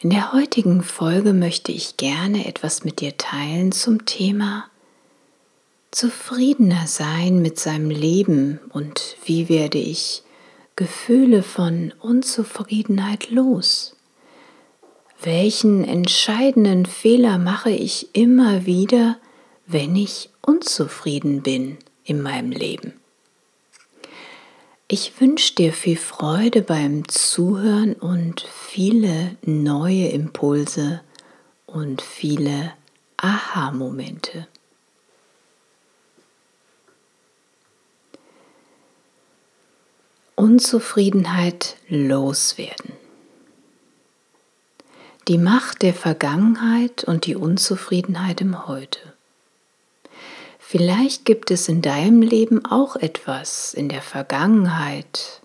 In der heutigen Folge möchte ich gerne etwas mit dir teilen zum Thema zufriedener sein mit seinem Leben und wie werde ich Gefühle von Unzufriedenheit los? Welchen entscheidenden Fehler mache ich immer wieder, wenn ich unzufrieden bin in meinem Leben? Ich wünsche dir viel Freude beim Zuhören und viele neue Impulse und viele Aha-Momente. Unzufriedenheit loswerden. Die Macht der Vergangenheit und die Unzufriedenheit im Heute. Vielleicht gibt es in deinem Leben auch etwas in der Vergangenheit,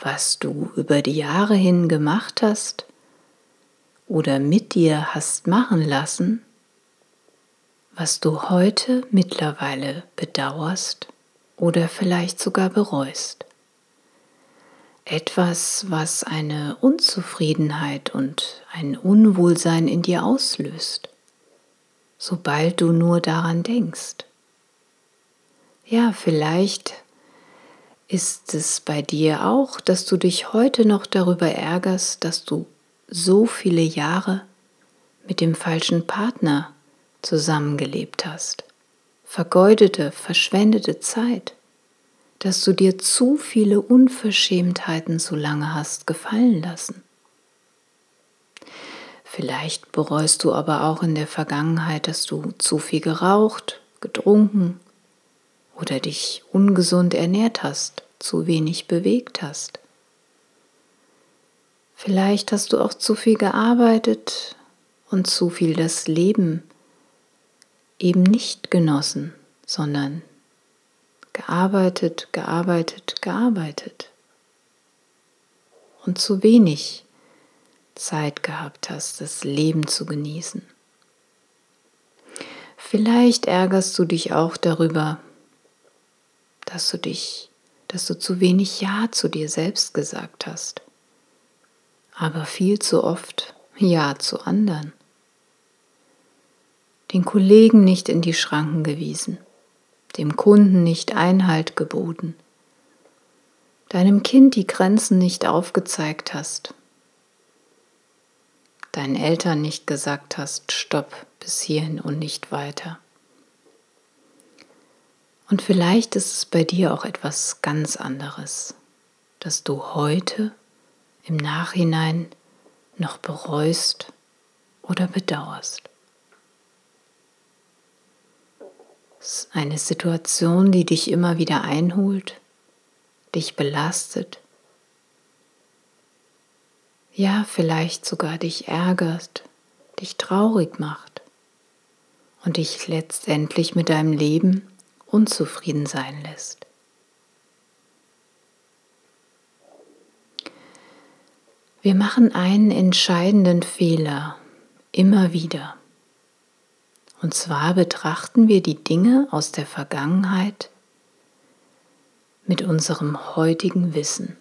was du über die Jahre hin gemacht hast oder mit dir hast machen lassen, was du heute mittlerweile bedauerst oder vielleicht sogar bereust. Etwas, was eine Unzufriedenheit und ein Unwohlsein in dir auslöst, sobald du nur daran denkst. Ja, vielleicht ist es bei dir auch, dass du dich heute noch darüber ärgerst, dass du so viele Jahre mit dem falschen Partner zusammengelebt hast. Vergeudete, verschwendete Zeit, dass du dir zu viele Unverschämtheiten so lange hast gefallen lassen. Vielleicht bereust du aber auch in der Vergangenheit, dass du zu viel geraucht, getrunken, oder dich ungesund ernährt hast, zu wenig bewegt hast. Vielleicht hast du auch zu viel gearbeitet und zu viel das Leben eben nicht genossen, sondern gearbeitet, gearbeitet, gearbeitet und zu wenig Zeit gehabt hast, das Leben zu genießen. Vielleicht ärgerst du dich auch darüber, dass du dich, dass du zu wenig Ja zu dir selbst gesagt hast, aber viel zu oft Ja zu anderen. Den Kollegen nicht in die Schranken gewiesen, dem Kunden nicht Einhalt geboten, deinem Kind die Grenzen nicht aufgezeigt hast, deinen Eltern nicht gesagt hast, stopp bis hierhin und nicht weiter. Und vielleicht ist es bei dir auch etwas ganz anderes, dass du heute im Nachhinein noch bereust oder bedauerst. Es ist eine Situation, die dich immer wieder einholt, dich belastet, ja vielleicht sogar dich ärgert, dich traurig macht und dich letztendlich mit deinem Leben unzufrieden sein lässt. Wir machen einen entscheidenden Fehler immer wieder. Und zwar betrachten wir die Dinge aus der Vergangenheit mit unserem heutigen Wissen.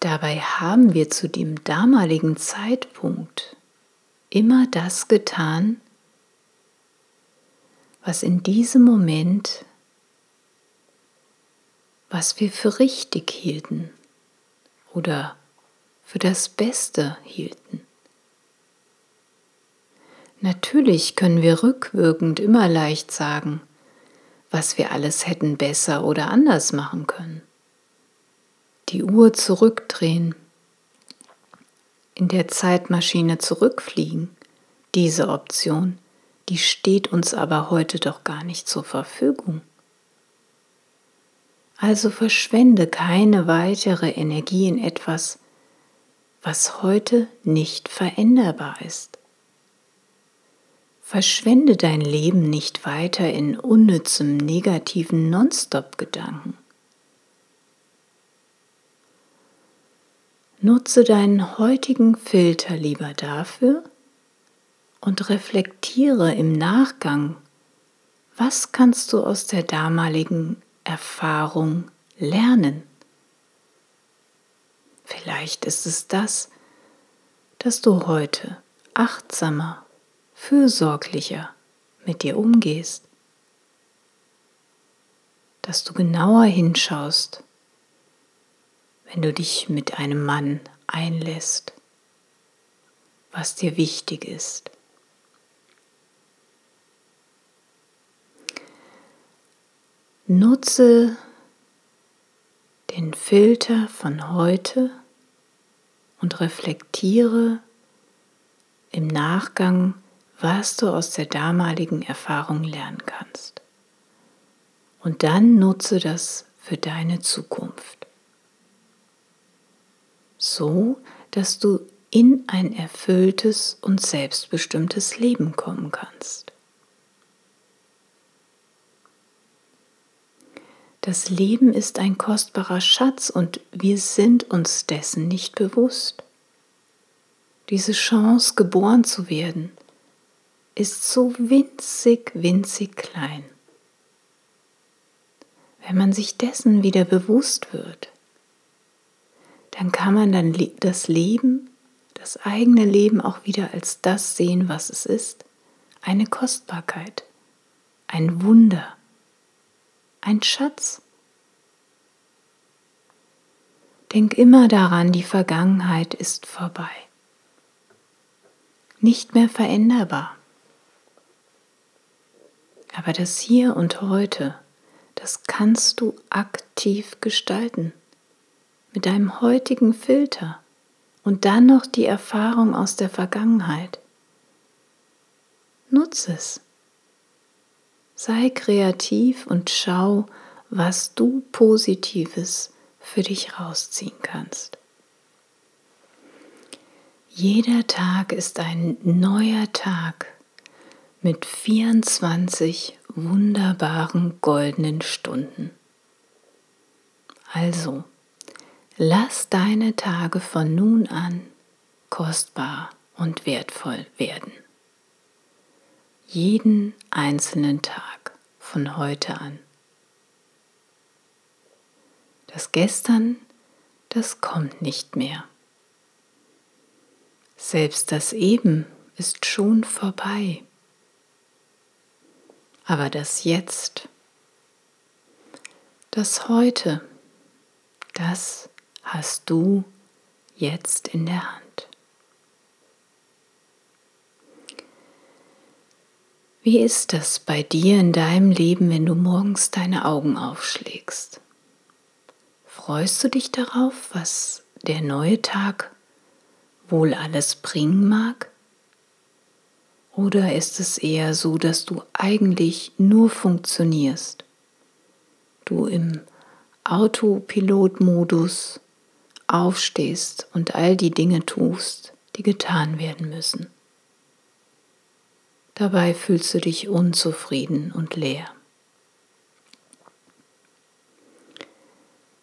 Dabei haben wir zu dem damaligen Zeitpunkt immer das getan, was in diesem Moment, was wir für richtig hielten oder für das Beste hielten. Natürlich können wir rückwirkend immer leicht sagen, was wir alles hätten besser oder anders machen können. Die Uhr zurückdrehen, in der Zeitmaschine zurückfliegen, diese Option, die steht uns aber heute doch gar nicht zur Verfügung. Also verschwende keine weitere Energie in etwas, was heute nicht veränderbar ist. Verschwende dein Leben nicht weiter in unnützem, negativen Nonstop-Gedanken. Nutze deinen heutigen Filter lieber dafür und reflektiere im Nachgang, was kannst du aus der damaligen Erfahrung lernen. Vielleicht ist es das, dass du heute achtsamer fürsorglicher mit dir umgehst, dass du genauer hinschaust, wenn du dich mit einem Mann einlässt, was dir wichtig ist. Nutze den Filter von heute und reflektiere im Nachgang, was du aus der damaligen Erfahrung lernen kannst. Und dann nutze das für deine Zukunft. So, dass du in ein erfülltes und selbstbestimmtes Leben kommen kannst. Das Leben ist ein kostbarer Schatz und wir sind uns dessen nicht bewusst. Diese Chance, geboren zu werden, ist so winzig, winzig klein. Wenn man sich dessen wieder bewusst wird, dann kann man dann das Leben, das eigene Leben auch wieder als das sehen, was es ist. Eine Kostbarkeit, ein Wunder, ein Schatz. Denk immer daran, die Vergangenheit ist vorbei. Nicht mehr veränderbar. Aber das Hier und heute, das kannst du aktiv gestalten. Mit deinem heutigen Filter und dann noch die Erfahrung aus der Vergangenheit. Nutze es. Sei kreativ und schau, was du Positives für dich rausziehen kannst. Jeder Tag ist ein neuer Tag mit 24 wunderbaren goldenen Stunden. Also, lass deine Tage von nun an kostbar und wertvoll werden. Jeden einzelnen Tag von heute an. Das Gestern, das kommt nicht mehr. Selbst das Eben ist schon vorbei. Aber das Jetzt, das Heute, das hast du jetzt in der Hand. Wie ist das bei dir in deinem Leben, wenn du morgens deine Augen aufschlägst? Freust du dich darauf, was der neue Tag wohl alles bringen mag? Oder ist es eher so, dass du eigentlich nur funktionierst? Du im Autopilotmodus aufstehst und all die Dinge tust, die getan werden müssen. Dabei fühlst du dich unzufrieden und leer.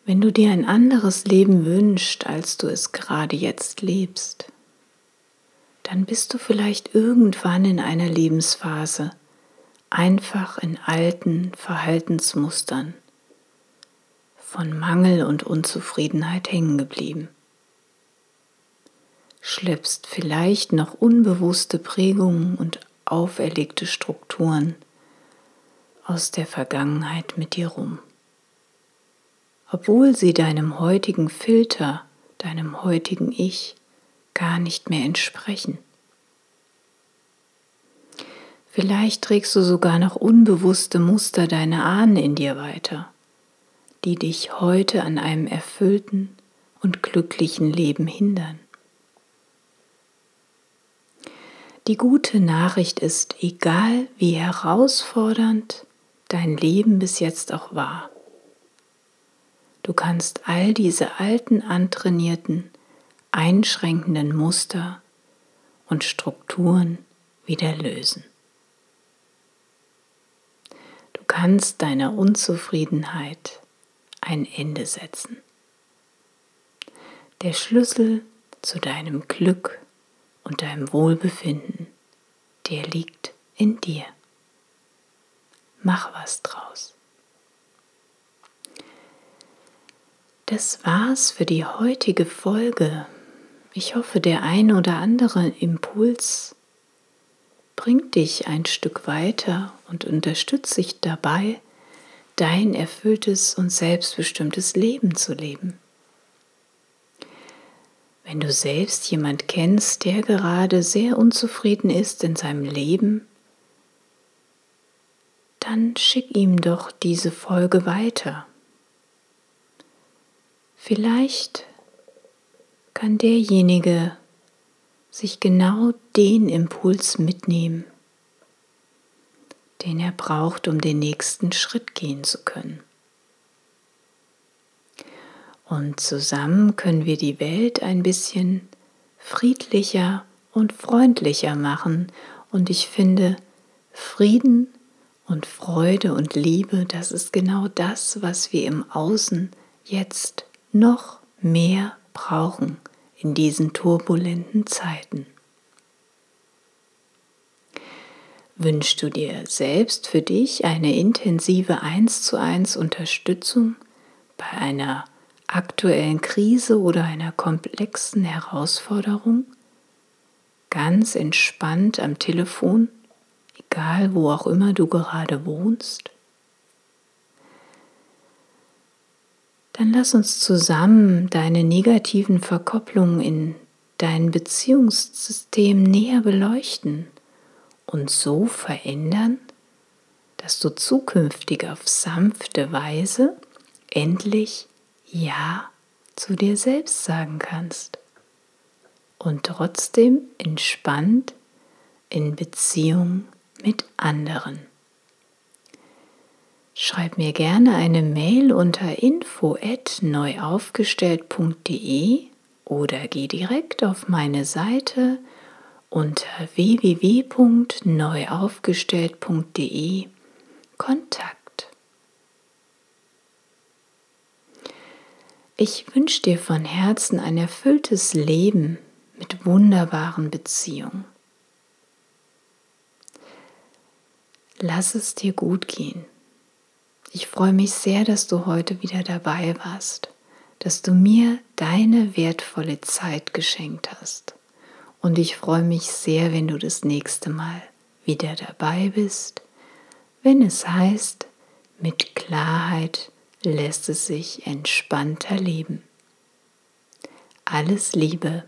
Wenn du dir ein anderes Leben wünschst, als du es gerade jetzt lebst, dann bist du vielleicht irgendwann in einer Lebensphase einfach in alten Verhaltensmustern von Mangel und Unzufriedenheit hängen geblieben. Schleppst vielleicht noch unbewusste Prägungen und auferlegte Strukturen aus der Vergangenheit mit dir rum. Obwohl sie deinem heutigen Filter, deinem heutigen Ich gar nicht mehr entsprechen. Vielleicht trägst du sogar noch unbewusste Muster deiner Ahnen in dir weiter, die dich heute an einem erfüllten und glücklichen Leben hindern. Die gute Nachricht ist, egal wie herausfordernd dein Leben bis jetzt auch war, du kannst all diese alten, antrainierten, einschränkenden Muster und Strukturen wieder lösen. Du kannst deiner Unzufriedenheit ein Ende setzen. Der Schlüssel zu deinem Glück und deinem Wohlbefinden, der liegt in dir. Mach was draus. Das war's für die heutige Folge. Ich hoffe, der ein oder andere Impuls bringt dich ein Stück weiter und unterstützt dich dabei, dein erfülltes und selbstbestimmtes Leben zu leben. Wenn du selbst jemand kennst, der gerade sehr unzufrieden ist in seinem Leben, dann schick ihm doch diese Folge weiter. Vielleicht kann derjenige sich genau den Impuls mitnehmen, den er braucht, um den nächsten Schritt gehen zu können. Und zusammen können wir die Welt ein bisschen friedlicher und freundlicher machen. Und ich finde, Frieden und Freude und Liebe, das ist genau das, was wir im Außen jetzt noch mehr brauchen in diesen turbulenten Zeiten. Wünschst du dir selbst für dich eine intensive 1 zu 1 Unterstützung bei einer aktuellen Krise oder einer komplexen Herausforderung? Ganz entspannt am Telefon, egal wo auch immer du gerade wohnst? Dann lass uns zusammen deine negativen Verkopplungen in dein Beziehungssystem näher beleuchten und so verändern, dass du zukünftig auf sanfte Weise endlich Ja zu dir selbst sagen kannst und trotzdem entspannt in Beziehung mit anderen. Schreib mir gerne eine Mail unter info@neuaufgestellt.de oder geh direkt auf meine Seite unter www.neuaufgestellt.de Kontakt. Ich wünsche dir von Herzen ein erfülltes Leben mit wunderbaren Beziehungen. Lass es dir gut gehen. Ich freue mich sehr, dass du heute wieder dabei warst, dass du mir deine wertvolle Zeit geschenkt hast. Und ich freue mich sehr, wenn du das nächste Mal wieder dabei bist, wenn es heißt, mit Klarheit lässt es sich entspannter leben. Alles Liebe